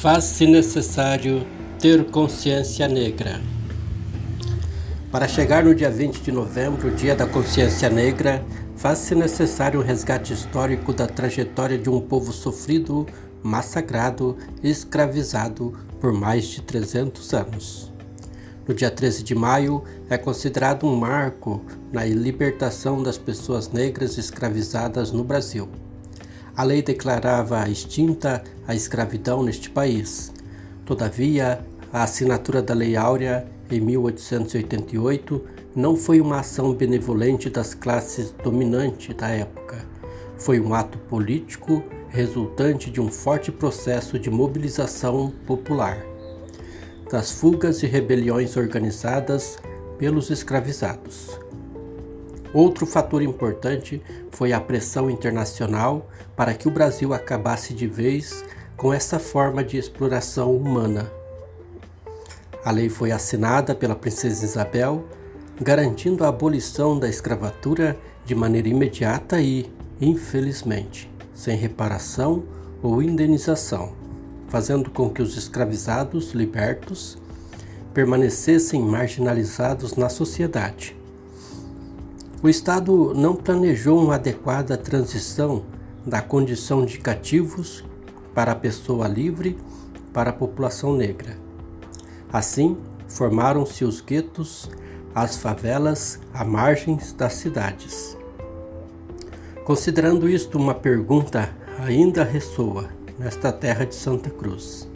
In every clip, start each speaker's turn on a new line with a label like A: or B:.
A: Faz-se necessário ter consciência negra. Para chegar no dia 20 de novembro, dia da consciência negra, faz-se necessário um resgate histórico da trajetória de um povo sofrido, massacrado e escravizado por mais de 300 anos. No dia 13 de maio, é considerado um marco na libertação das pessoas negras escravizadas no Brasil. A lei declarava extinta a escravidão neste país. Todavia, a assinatura da Lei Áurea em 1888 não foi uma ação benevolente das classes dominantes da época. Foi um ato político resultante de um forte processo de mobilização popular, das fugas e rebeliões organizadas pelos escravizados. Outro fator importante foi a pressão internacional para que o Brasil acabasse de vez com essa forma de exploração humana. A lei foi assinada pela Princesa Isabel, garantindo a abolição da escravatura de maneira imediata e, infelizmente, sem reparação ou indenização, fazendo com que os escravizados libertos permanecessem marginalizados na sociedade. O Estado não planejou uma adequada transição da condição de cativos para a pessoa livre para a população negra. Assim, formaram-se os guetos, as favelas à margens das cidades. Considerando isto uma pergunta ainda ressoa nesta terra de Santa Cruz.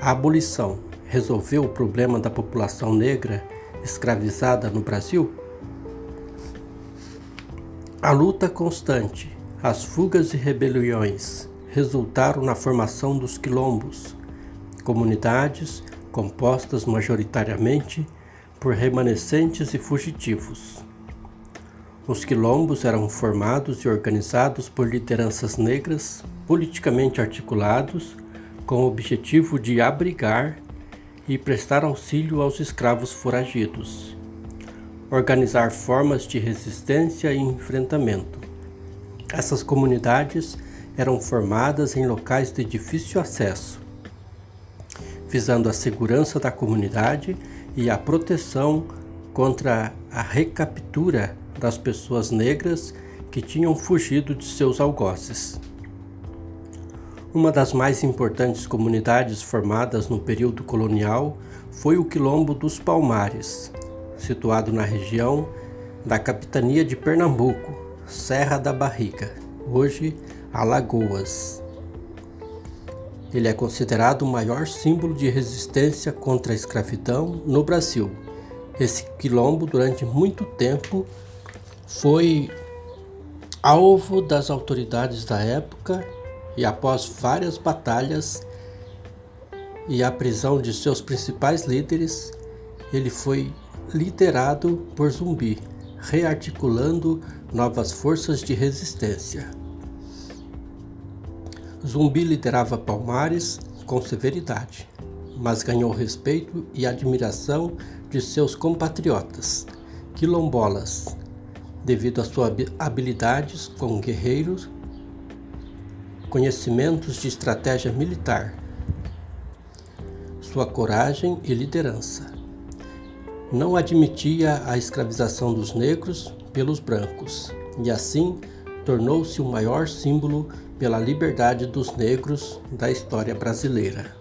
A: A abolição resolveu o problema da população negra escravizada no Brasil? A luta constante, as fugas e rebeliões resultaram na formação dos quilombos, comunidades compostas majoritariamente por remanescentes e fugitivos. Os quilombos eram formados e organizados por lideranças negras politicamente articulados com o objetivo de abrigar e prestar auxílio aos escravos foragidos organizar formas de resistência e enfrentamento. Essas comunidades eram formadas em locais de difícil acesso, visando a segurança da comunidade e a proteção contra a recaptura das pessoas negras que tinham fugido de seus algozes. Uma das mais importantes comunidades formadas no período colonial foi o Quilombo dos Palmares, situado na região da capitania de Pernambuco, Serra da Barriga, hoje Alagoas. Ele é considerado o maior símbolo de resistência contra a escravidão no Brasil. Esse quilombo, durante muito tempo, foi alvo das autoridades da época e, após várias batalhas e a prisão de seus principais líderes, ele foi liderado por Zumbi, rearticulando novas forças de resistência. Zumbi liderava Palmares com severidade, mas ganhou respeito e admiração de seus compatriotas, quilombolas, devido às suas habilidades com guerreiros, conhecimentos de estratégia militar, sua coragem e liderança. Não admitia a escravização dos negros pelos brancos e assim tornou-se o maior símbolo pela liberdade dos negros da história brasileira.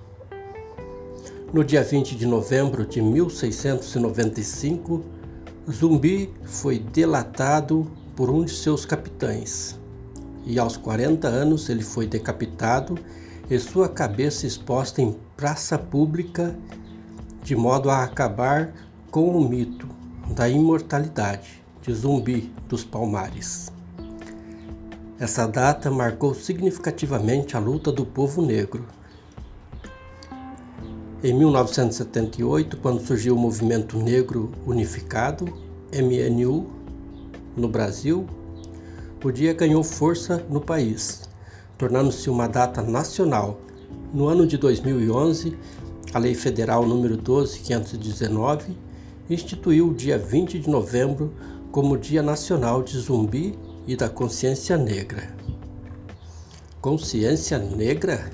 A: No dia 20 de novembro de 1695, Zumbi foi delatado por um de seus capitães e aos 40 anos ele foi decapitado e sua cabeça exposta em praça pública de modo a acabar com o mito da imortalidade de Zumbi dos Palmares. Essa data marcou significativamente a luta do povo negro. Em 1978, quando surgiu o Movimento Negro Unificado, MNU, no Brasil, o dia ganhou força no país, tornando-se uma data nacional. No ano de 2011, a Lei Federal número 12519 instituiu o dia 20 de novembro como Dia Nacional de Zumbi e da Consciência Negra. Consciência Negra?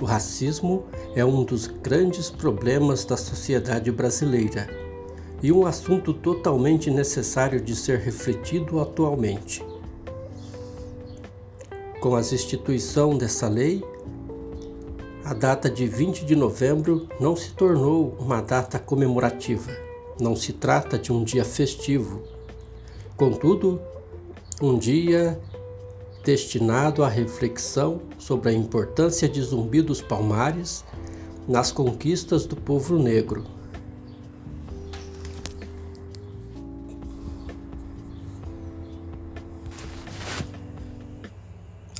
A: O racismo é um dos grandes problemas da sociedade brasileira e um assunto totalmente necessário de ser refletido atualmente. Com a instituição dessa lei, a data de 20 de novembro não se tornou uma data comemorativa. Não se trata de um dia festivo. Contudo, um dia destinado à reflexão sobre a importância de Zumbi dos Palmares nas conquistas do povo negro.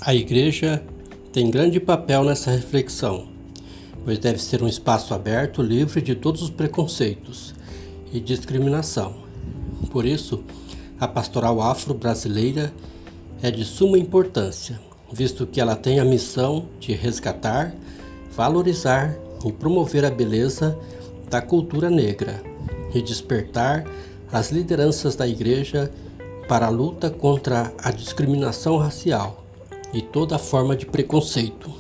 A: A igreja tem grande papel nessa reflexão, pois deve ser um espaço aberto, livre de todos os preconceitos e discriminação. Por isso, a pastoral afro-brasileira é de suma importância, visto que ela tem a missão de resgatar, valorizar e promover a beleza da cultura negra e despertar as lideranças da igreja para a luta contra a discriminação racial e toda forma de preconceito.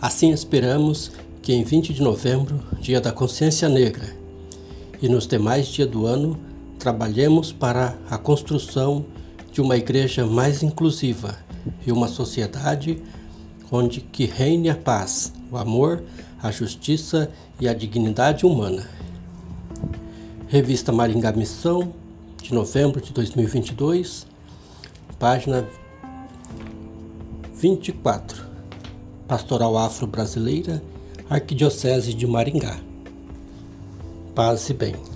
A: Assim esperamos que em 20 de novembro, Dia da Consciência Negra, e nos demais dias do ano, trabalhemos para a construção de uma igreja mais inclusiva e uma sociedade onde que reine a paz, o amor, a justiça e a dignidade humana. Revista Maringá Missão, de novembro de 2022, página 24. Pastoral Afro-Brasileira, Arquidiocese de Maringá. Paz e bem.